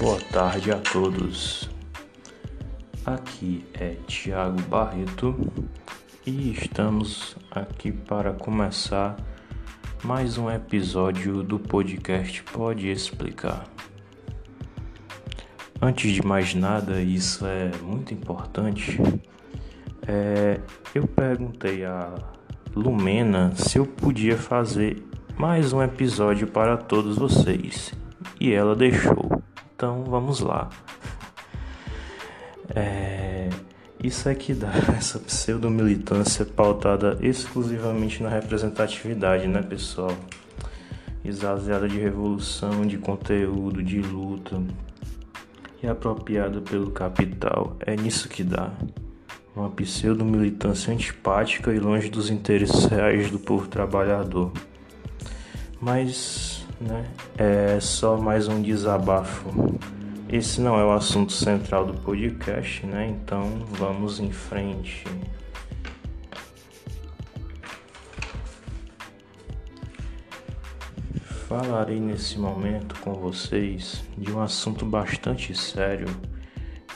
Boa tarde a todos. Aqui é Tiago Barreto e estamos aqui para começar mais um episódio do podcast Pode Explicar. Antes de mais nada, isso é muito importante. É, eu perguntei a Lumena se eu podia fazer mais um episódio para todos vocês e ela deixou. Então vamos lá. É, isso é que dá essa pseudo-militância pautada exclusivamente na representatividade, né, pessoal? Exagerada de revolução, de conteúdo, de luta e apropriada pelo capital. É nisso que dá. Uma pseudo-militância antipática e longe dos interesses reais do povo trabalhador. Mas, né, é só mais um desabafo. Esse não é o assunto central do podcast, né? Então vamos em frente. Falarei nesse momento com vocês de um assunto bastante sério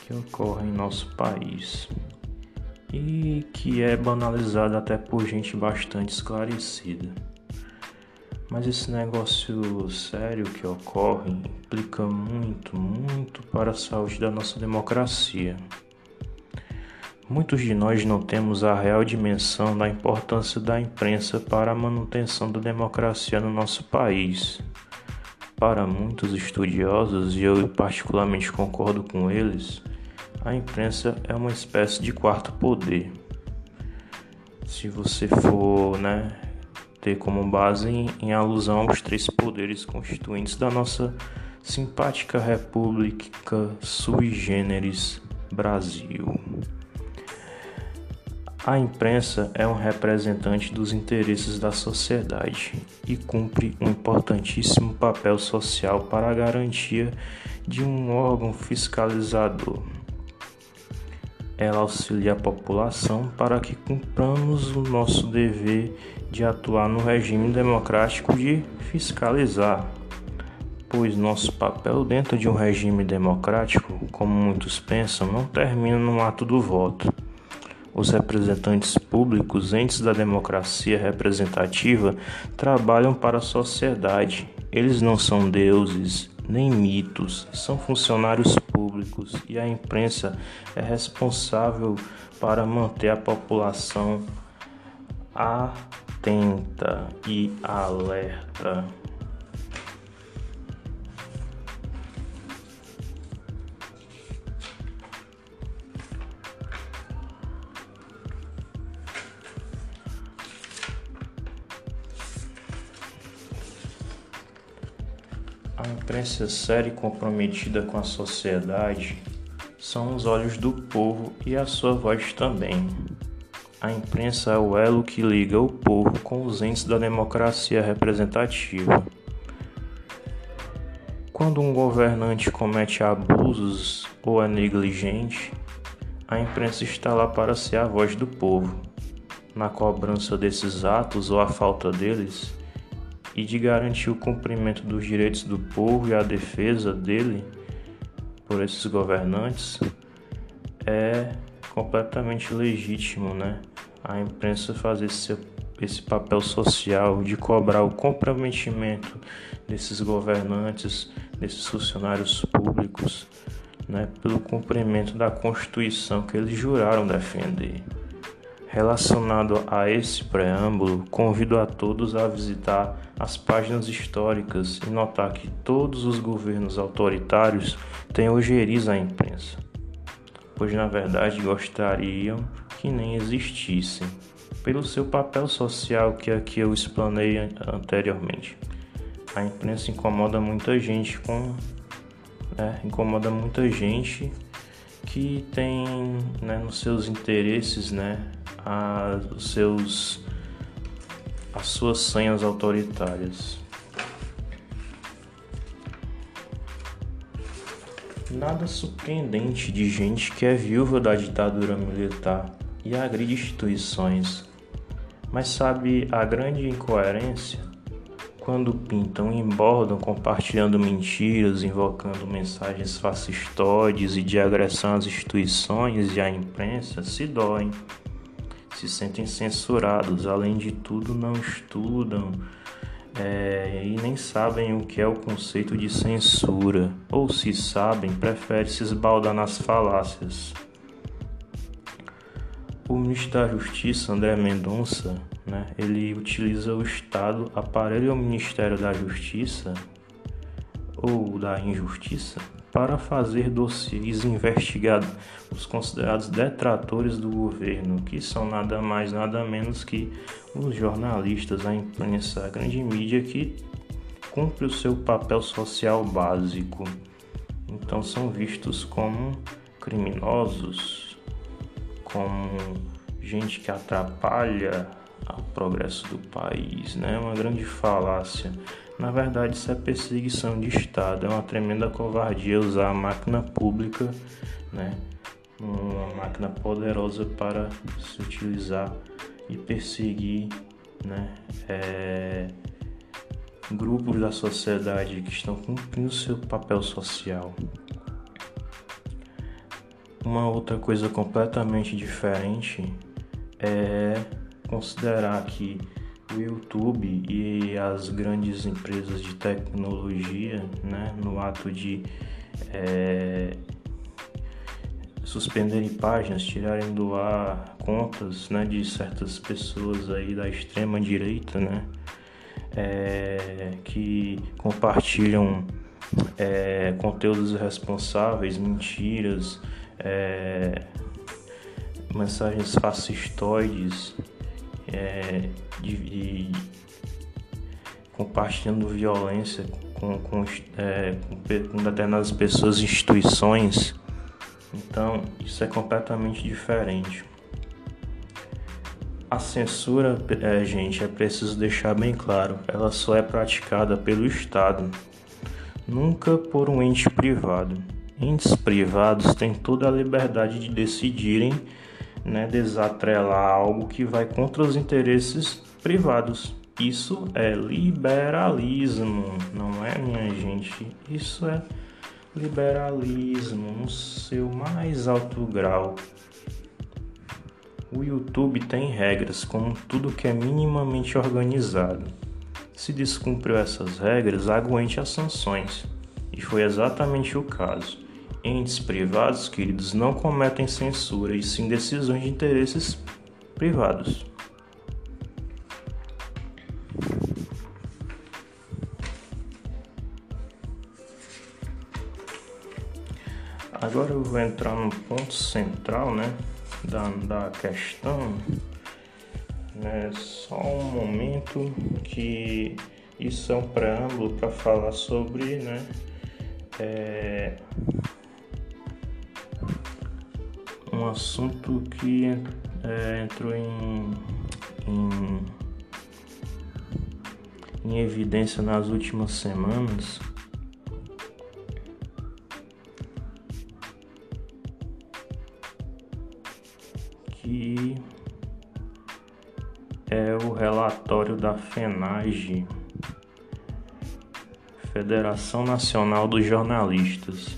que ocorre em nosso país e que é banalizado até por gente bastante esclarecida. Mas esse negócio sério que ocorre implica muito, muito para a saúde da nossa democracia. Muitos de nós não temos a real dimensão da importância da imprensa para a manutenção da democracia no nosso país. Para muitos estudiosos, e eu particularmente concordo com eles, a imprensa é uma espécie de quarto poder. Se você for né, ter como base em, em alusão aos três poderes constituintes da nossa simpática República sui generis Brasil. A imprensa é um representante dos interesses da sociedade e cumpre um importantíssimo papel social para a garantia de um órgão fiscalizador ela auxilia a população para que cumpramos o nosso dever de atuar no regime democrático de fiscalizar, pois nosso papel dentro de um regime democrático, como muitos pensam, não termina no ato do voto. Os representantes públicos, entes da democracia representativa, trabalham para a sociedade. Eles não são deuses, nem mitos, são funcionários públicos e a imprensa é responsável para manter a população atenta e alerta. Imprensa séria e comprometida com a sociedade são os olhos do povo e a sua voz também. A imprensa é o elo que liga o povo com os entes da democracia representativa. Quando um governante comete abusos ou é negligente, a imprensa está lá para ser a voz do povo. Na cobrança desses atos ou a falta deles, e de garantir o cumprimento dos direitos do povo e a defesa dele por esses governantes, é completamente legítimo, né? A imprensa fazer esse, esse papel social de cobrar o comprometimento desses governantes, desses funcionários públicos, né, pelo cumprimento da Constituição que eles juraram defender. Relacionado a esse preâmbulo, convido a todos a visitar as páginas históricas e notar que todos os governos autoritários têm ojeriza à imprensa, pois na verdade gostariam que nem existissem, pelo seu papel social que aqui eu explanei anteriormente. A imprensa incomoda muita gente com. Né, incomoda muita gente que tem né, nos seus interesses né, a, os seus, as suas senhas autoritárias. Nada surpreendente de gente que é viúva da ditadura militar e agride instituições, mas sabe a grande incoerência? quando pintam e embordam, compartilhando mentiras, invocando mensagens fascistoides e de agressão às instituições e à imprensa, se doem, se sentem censurados, além de tudo, não estudam é, e nem sabem o que é o conceito de censura, ou se sabem, preferem se esbaldar nas falácias. O ministro da Justiça, André Mendonça, né, ele utiliza o Estado, aparelho ao Ministério da Justiça ou da Injustiça para fazer dossiês investigados os considerados detratores do governo, que são nada mais nada menos que os jornalistas, a imprensa, a grande mídia que cumpre o seu papel social básico. Então são vistos como criminosos, como gente que atrapalha o progresso do país, né? Uma grande falácia. Na verdade, isso é perseguição de Estado, é uma tremenda covardia usar a máquina pública, né, uma máquina poderosa para se utilizar e perseguir né, é, grupos da sociedade que estão cumprindo seu papel social. Uma outra coisa completamente diferente é considerar que o YouTube e as grandes empresas de tecnologia, né, no ato de é, suspenderem páginas, tirarem do ar contas, né, de certas pessoas aí da extrema direita, né, é, que compartilham é, conteúdos irresponsáveis, mentiras, mensagens fascistoides é, de, de, compartilhando violência com, com, é, com, determinadas pessoas e instituições. Então, isso é completamente diferente. A censura, é, gente, é preciso deixar bem claro, ela só é praticada pelo Estado, nunca por um ente privado. Entes privados têm toda a liberdade de decidirem né, desatrelar algo que vai contra os interesses privados. Isso é liberalismo, não é, minha gente? Isso é liberalismo no seu mais alto grau. O YouTube tem regras, como tudo que é minimamente organizado. Se descumpriu essas regras, aguente as sanções. E foi exatamente o caso. Entes privados, queridos, não cometem censura e sim decisões de interesses privados. Agora eu vou entrar no ponto central né, da, da questão. Né, só um momento que isso é um preâmbulo para falar sobre né, é, assunto que é, entrou em, em, em evidência nas últimas semanas. Que é o relatório da FENAGE, Federação Nacional dos Jornalistas.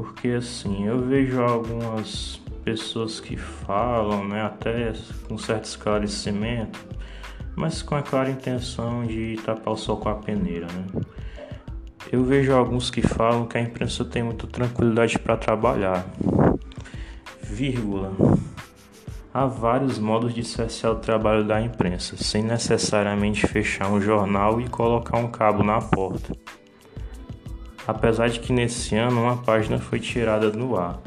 Porque assim, eu vejo algumas pessoas que falam, né, até com certo esclarecimento, mas com a clara intenção de tapar o sol com a peneira, né? Eu vejo alguns que falam que a imprensa tem muita tranquilidade para trabalhar. Vírgula. Há vários modos de cessar o trabalho da imprensa, sem necessariamente fechar um jornal e colocar um cabo na porta apesar de que nesse ano uma página foi tirada no ar.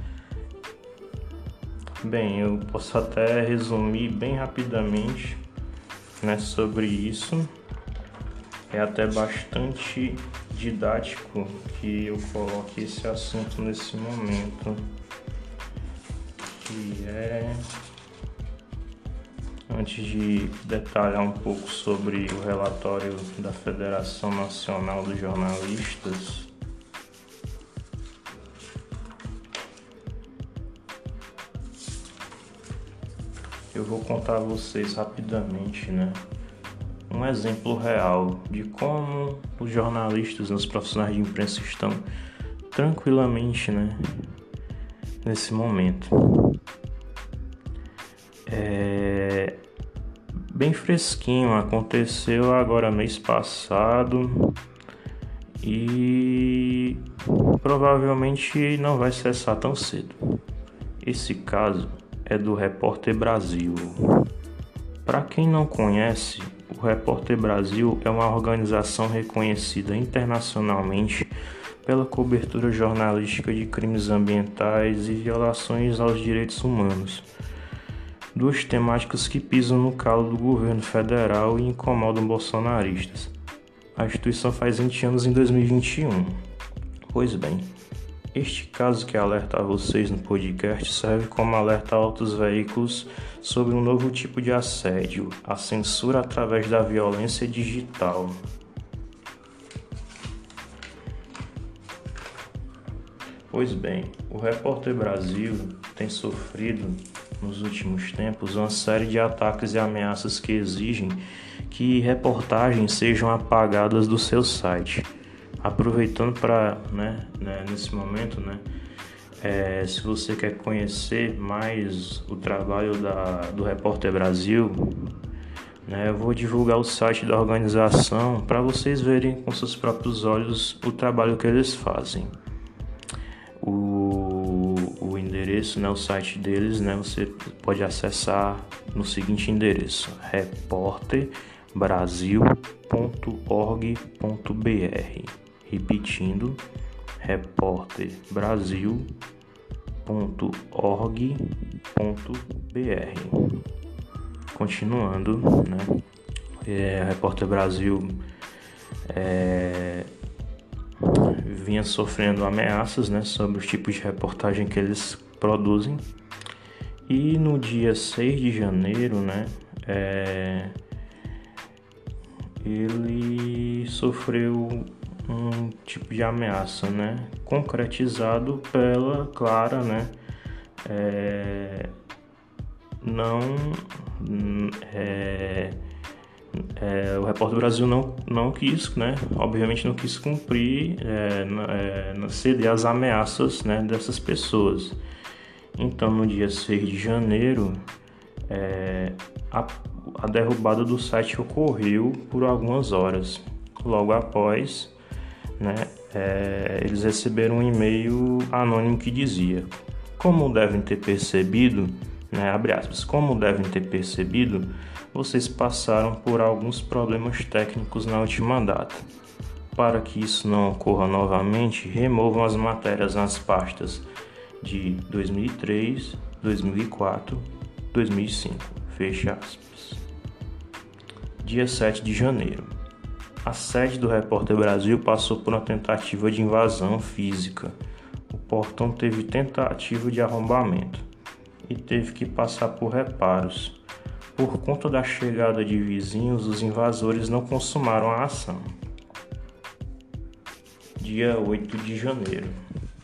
Bem, eu posso até resumir bem rapidamente né, sobre isso. É até bastante didático que eu coloque esse assunto nesse momento, que é antes de detalhar um pouco sobre o relatório da Federação Nacional dos Jornalistas, vou contar a vocês rapidamente, né, um exemplo real de como os jornalistas, os profissionais de imprensa estão tranquilamente, né, nesse momento. É bem fresquinho, aconteceu agora mês passado e provavelmente não vai cessar tão cedo. Esse caso é do Repórter Brasil. Para quem não conhece, o Repórter Brasil é uma organização reconhecida internacionalmente pela cobertura jornalística de crimes ambientais e violações aos direitos humanos. Duas temáticas que pisam no calo do governo federal e incomodam bolsonaristas. A instituição faz 20 anos em 2021. Pois bem, este caso que alerta a vocês no podcast serve como alerta a outros veículos sobre um novo tipo de assédio, a censura através da violência digital. Pois bem, o Repórter Brasil tem sofrido nos últimos tempos uma série de ataques e ameaças que exigem que reportagens sejam apagadas do seu site. Aproveitando para, né, né, nesse momento, né, é, se você quer conhecer mais o trabalho da, do Repórter Brasil, né, eu vou divulgar o site da organização para vocês verem com seus próprios olhos o trabalho que eles fazem. O, o endereço, né, o site deles, né, você pode acessar no seguinte endereço: repórterbrasil.org.br repetindo repórterbrasil.org.br. Continuando, né? É, Repórter Brasil é, vinha sofrendo ameaças né, sobre os tipos de reportagem que eles produzem. E no dia 6 de janeiro, né, é, ele sofreu um tipo de ameaça, né? Concretizado pela Clara, né? É, não é, é, o repórter do Brasil não, não quis, né? Obviamente não quis cumprir, é, é, ceder às ameaças né, dessas pessoas. Então, no dia 6 de janeiro, é, a, a derrubada do site ocorreu por algumas horas. Logo após, né, é, eles receberam um e-mail anônimo que dizia: Como devem ter percebido, né, abre aspas, como devem ter percebido, vocês passaram por alguns problemas técnicos na última data. Para que isso não ocorra novamente, removam as matérias nas pastas de 2003, 2004, 2005. Fecha aspas. Dia 7 de janeiro. A sede do Repórter Brasil passou por uma tentativa de invasão física. O portão teve tentativa de arrombamento e teve que passar por reparos. Por conta da chegada de vizinhos, os invasores não consumaram a ação. Dia 8 de janeiro.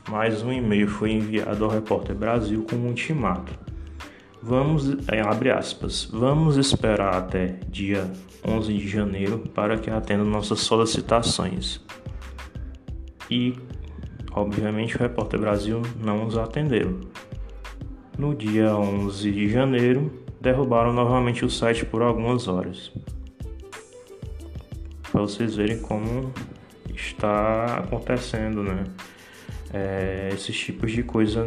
Mais um e-mail foi enviado ao Repórter Brasil com um ultimato. Vamos, abre aspas, vamos esperar até dia 11 de janeiro para que atenda nossas solicitações. E, obviamente, o Repórter Brasil não nos atendeu. No dia 11 de janeiro, derrubaram novamente o site por algumas horas. Para vocês verem como está acontecendo, né? É, esses tipos de coisa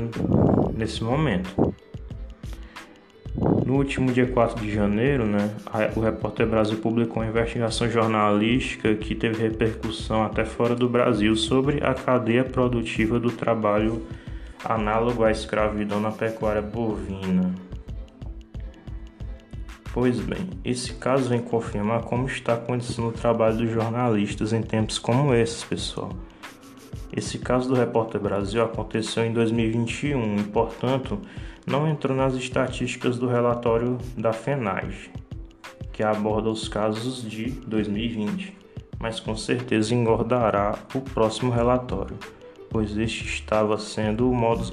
nesse momento. No último dia 4 de janeiro, né, o Repórter Brasil publicou uma investigação jornalística que teve repercussão até fora do Brasil sobre a cadeia produtiva do trabalho análogo à escravidão na pecuária bovina. Pois bem, esse caso vem confirmar como está acontecendo o trabalho dos jornalistas em tempos como esses, pessoal. Esse caso do Repórter Brasil aconteceu em 2021 e, portanto, não entrou nas estatísticas do relatório da FENAGE, que aborda os casos de 2020, mas com certeza engordará o próximo relatório, pois este estava sendo o modus,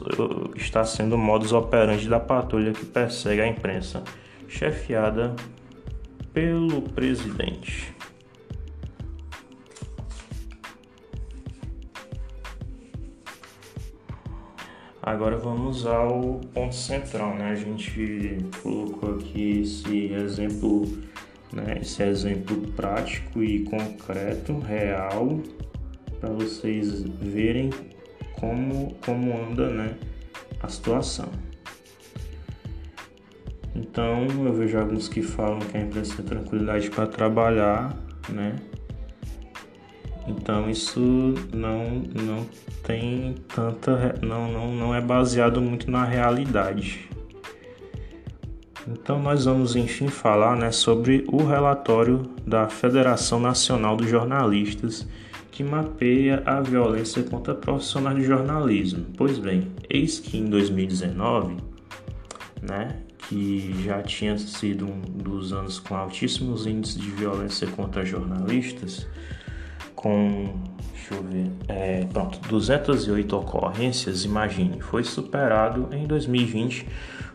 está sendo o modus operandi da patrulha que persegue a imprensa, chefiada pelo presidente. Agora vamos ao ponto central, né? A gente colocou aqui esse exemplo, né? Esse exemplo prático e concreto, real, para vocês verem como, como anda, né? A situação. Então eu vejo alguns que falam que a empresa tem tranquilidade para trabalhar, né? Então isso não, não tem tanta. Não, não, não é baseado muito na realidade. Então nós vamos enfim falar né, sobre o relatório da Federação Nacional dos Jornalistas que mapeia a violência contra profissionais de jornalismo. Pois bem, eis que em 2019, né, que já tinha sido um dos anos com altíssimos índices de violência contra jornalistas, com, deixa eu ver, é, pronto, 208 ocorrências, imagine, foi superado em 2020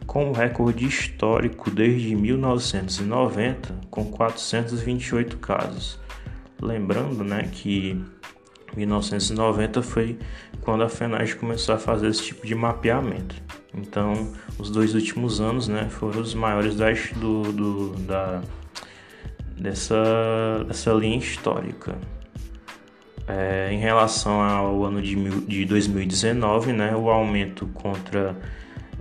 com um recorde histórico desde 1990, com 428 casos. Lembrando, né, que 1990 foi quando a FENAGE começou a fazer esse tipo de mapeamento. Então, os dois últimos anos, né, foram os maiores das, do, do, da, dessa, dessa linha histórica. É, em relação ao ano de, de 2019, né, o aumento contra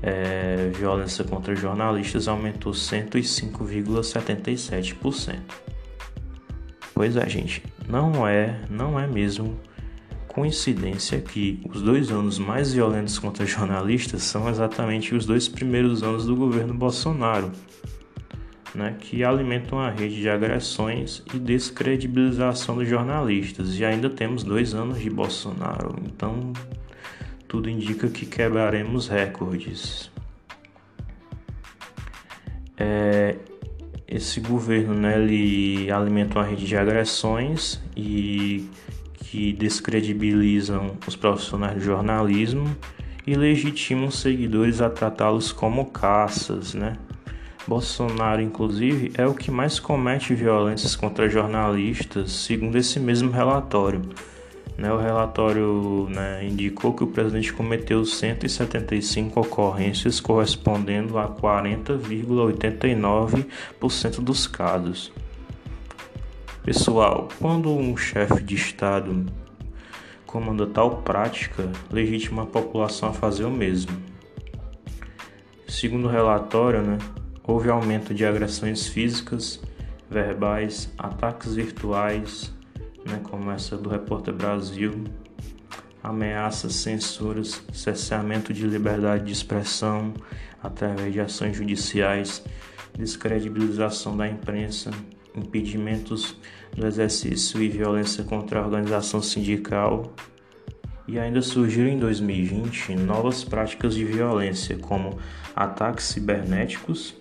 é, violência contra jornalistas aumentou 105,77%. Pois é, gente, não é, não é mesmo coincidência que os dois anos mais violentos contra jornalistas são exatamente os dois primeiros anos do governo Bolsonaro né, que alimentam a rede de agressões e descredibilização dos jornalistas. E ainda temos dois anos de Bolsonaro, então tudo indica que quebraremos recordes. É, esse governo né, ele alimenta uma rede de agressões e que descredibilizam os profissionais de jornalismo e legitimam seguidores a tratá-los como caças, né? Bolsonaro, inclusive, é o que mais comete violências contra jornalistas, segundo esse mesmo relatório. Né, o relatório né, indicou que o presidente cometeu 175 ocorrências, correspondendo a 40,89% dos casos. Pessoal, quando um chefe de Estado comanda tal prática, legitima a população a fazer o mesmo. Segundo o relatório, né, houve aumento de agressões físicas, verbais, ataques virtuais, né, como essa do Repórter Brasil, ameaças, censuras, cesseamento de liberdade de expressão através de ações judiciais, descredibilização da imprensa, impedimentos do exercício e violência contra a organização sindical. E ainda surgiram em 2020 novas práticas de violência, como ataques cibernéticos,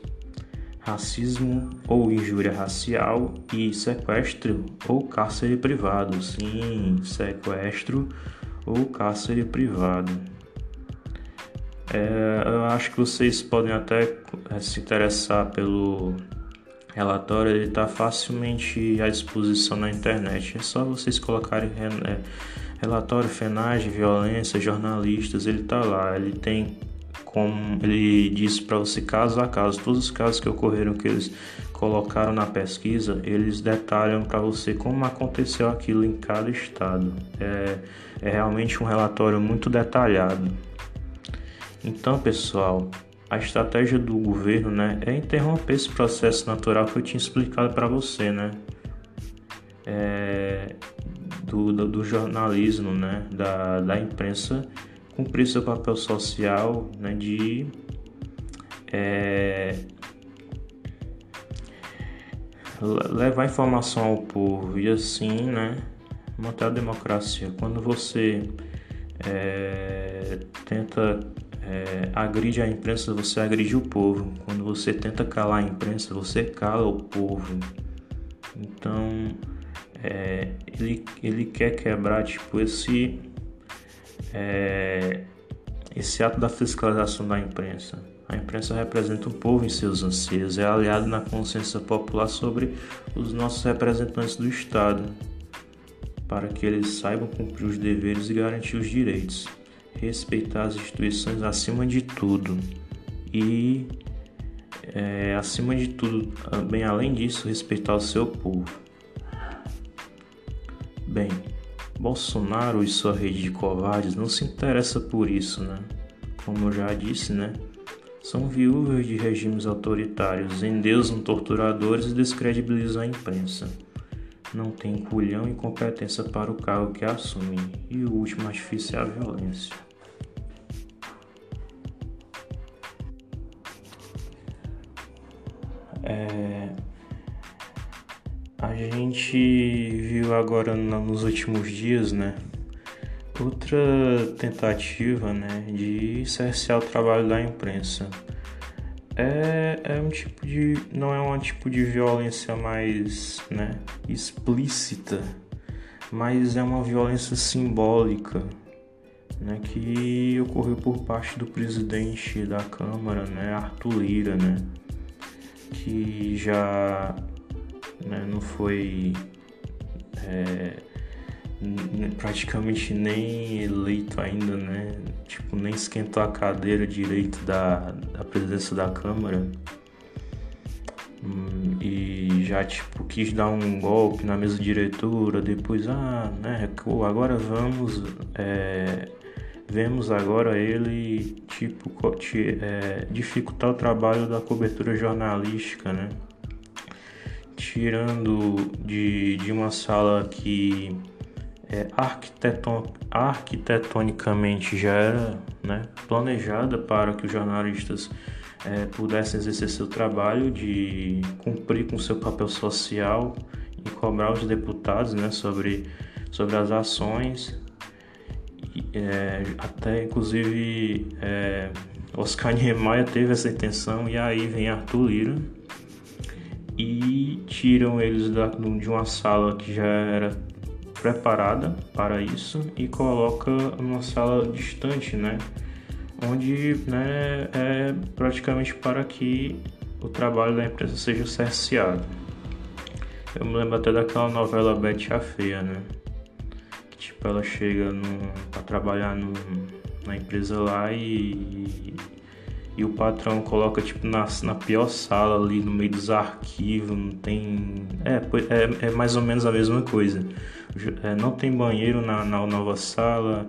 racismo ou injúria racial e sequestro ou cárcere privado. Sim, sequestro ou cárcere privado. É, eu acho que vocês podem até é, se interessar pelo relatório, ele está facilmente à disposição na internet. É só vocês colocarem é, relatório FENAGE, violência, jornalistas, ele está lá. Ele tem como ele disse para você caso a caso, todos os casos que ocorreram que eles colocaram na pesquisa, eles detalham para você como aconteceu aquilo em cada estado. É, é realmente um relatório muito detalhado. Então, pessoal, a estratégia do governo, né, é interromper esse processo natural que eu tinha explicado para você, né, é, do, do, do, jornalismo, né, da, da imprensa cumprir seu papel social né, de é, levar informação ao povo e assim né, manter a democracia. Quando você é, tenta é, agride a imprensa, você agride o povo. Quando você tenta calar a imprensa, você cala o povo. Então é, ele, ele quer quebrar tipo esse é, esse ato da fiscalização da imprensa. A imprensa representa o povo em seus anseios, é aliado na consciência popular sobre os nossos representantes do Estado, para que eles saibam cumprir os deveres e garantir os direitos, respeitar as instituições acima de tudo e, é, acima de tudo, bem além disso, respeitar o seu povo. Bem, Bolsonaro e sua rede de covardes não se interessa por isso, né? Como eu já disse, né? São viúvas de regimes autoritários, endeusam torturadores e descredibilizam a imprensa. Não tem culhão e competência para o cargo que assumem. E o último artifício é a violência. É... A gente viu agora nos últimos dias, né? outra tentativa né, de cercear o trabalho da imprensa. É, é um tipo de. não é um tipo de violência mais né, explícita, mas é uma violência simbólica né, que ocorreu por parte do presidente da Câmara, né, Arthur Lira, né, que já né, não foi. É, praticamente nem eleito ainda, né? Tipo, nem esquentou a cadeira direito da, da presidência da Câmara. Hum, e já, tipo, quis dar um golpe na mesa diretora, depois, ah, né, agora vamos, é, vemos agora ele, tipo, é, dificultar o trabalho da cobertura jornalística, né? Tirando de, de uma sala que é, arquiteton, arquitetonicamente já era né, planejada para que os jornalistas é, pudessem exercer seu trabalho de cumprir com seu papel social e cobrar os deputados né, sobre, sobre as ações. É, até inclusive é, Oscar Niemeyer teve essa intenção e aí vem Arthur Lira e tiram eles da, de uma sala que já era preparada para isso e coloca numa sala distante, né? Onde né, é praticamente para que o trabalho da empresa seja cerceado. Eu me lembro até daquela novela Betty a Feia, né? Que tipo, ela chega para trabalhar no, na empresa lá e, e o patrão coloca tipo na, na pior sala ali no meio dos arquivos, não tem. É, é, é mais ou menos a mesma coisa. É, não tem banheiro na, na nova sala,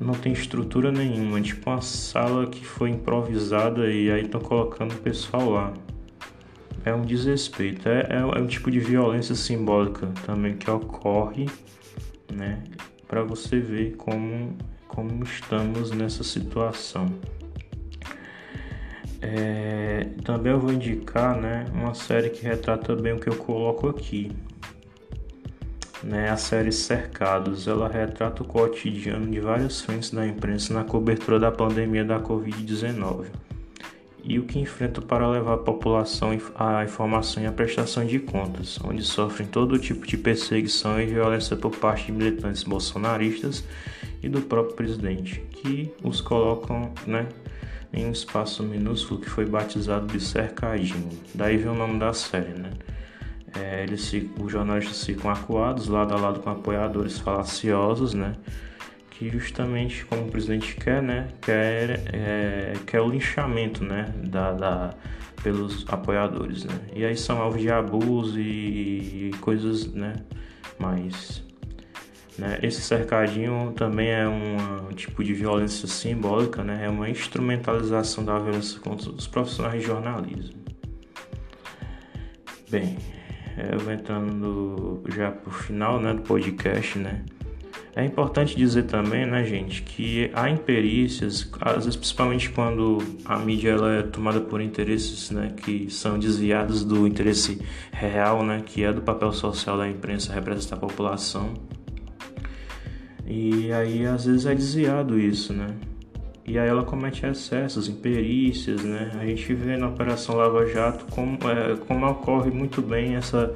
não tem estrutura nenhuma, é tipo uma sala que foi improvisada e aí estão colocando o pessoal lá. É um desrespeito, é, é, é um tipo de violência simbólica também que ocorre, né, para você ver como, como estamos nessa situação. É, também eu vou indicar né, uma série que retrata bem o que eu coloco aqui, né, a série Cercados, ela retrata o cotidiano de várias frentes da imprensa na cobertura da pandemia da Covid-19 e o que enfrenta para levar a população à informação e à prestação de contas, onde sofrem todo tipo de perseguição e violência por parte de militantes bolsonaristas e do próprio presidente, que os colocam né, em um espaço minúsculo que foi batizado de cercadinho. Daí vem o nome da série, né? É, eles, os jornalistas ficam acuados lado a lado com apoiadores falaciosos, né? Que justamente como o presidente quer, né? Quer, é, quer o linchamento, né? Da, da, pelos apoiadores, né? E aí são alvos de abuso e, e coisas, né? Mais né? Esse cercadinho também é um tipo de violência simbólica, né? é uma instrumentalização da violência contra os profissionais de jornalismo. Bem, eu vou entrando já para o final né, do podcast, né? É importante dizer também, né, gente, que há imperícias, às vezes principalmente quando a mídia ela é tomada por interesses, né, que são desviados do interesse real, né, que é do papel social da imprensa representar a população. E aí às vezes é desviado isso, né? E aí ela comete excessos, imperícias, né? A gente vê na Operação Lava Jato como, é, como ocorre muito bem essa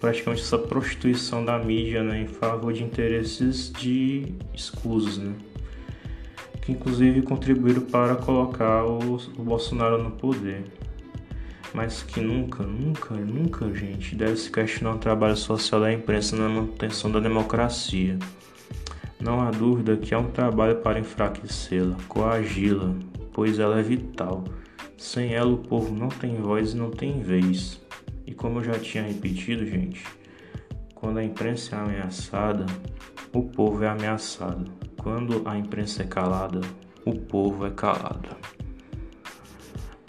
praticamente essa prostituição da mídia né, em favor de interesses de escusos, né? que inclusive contribuíram para colocar o, o Bolsonaro no poder. Mas que nunca, nunca, nunca, gente, deve se questionar o trabalho social da imprensa na manutenção da democracia. Não há dúvida que é um trabalho para enfraquecê-la, coagi-la, pois ela é vital. Sem ela, o povo não tem voz e não tem vez. E como eu já tinha repetido, gente, quando a imprensa é ameaçada, o povo é ameaçado. Quando a imprensa é calada, o povo é calado.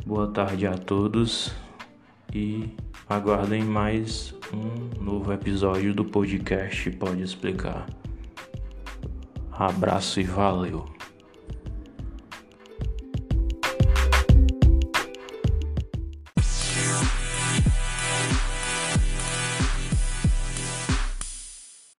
Boa tarde a todos e aguardem mais um novo episódio do podcast Pode Explicar. Abraço e valeu!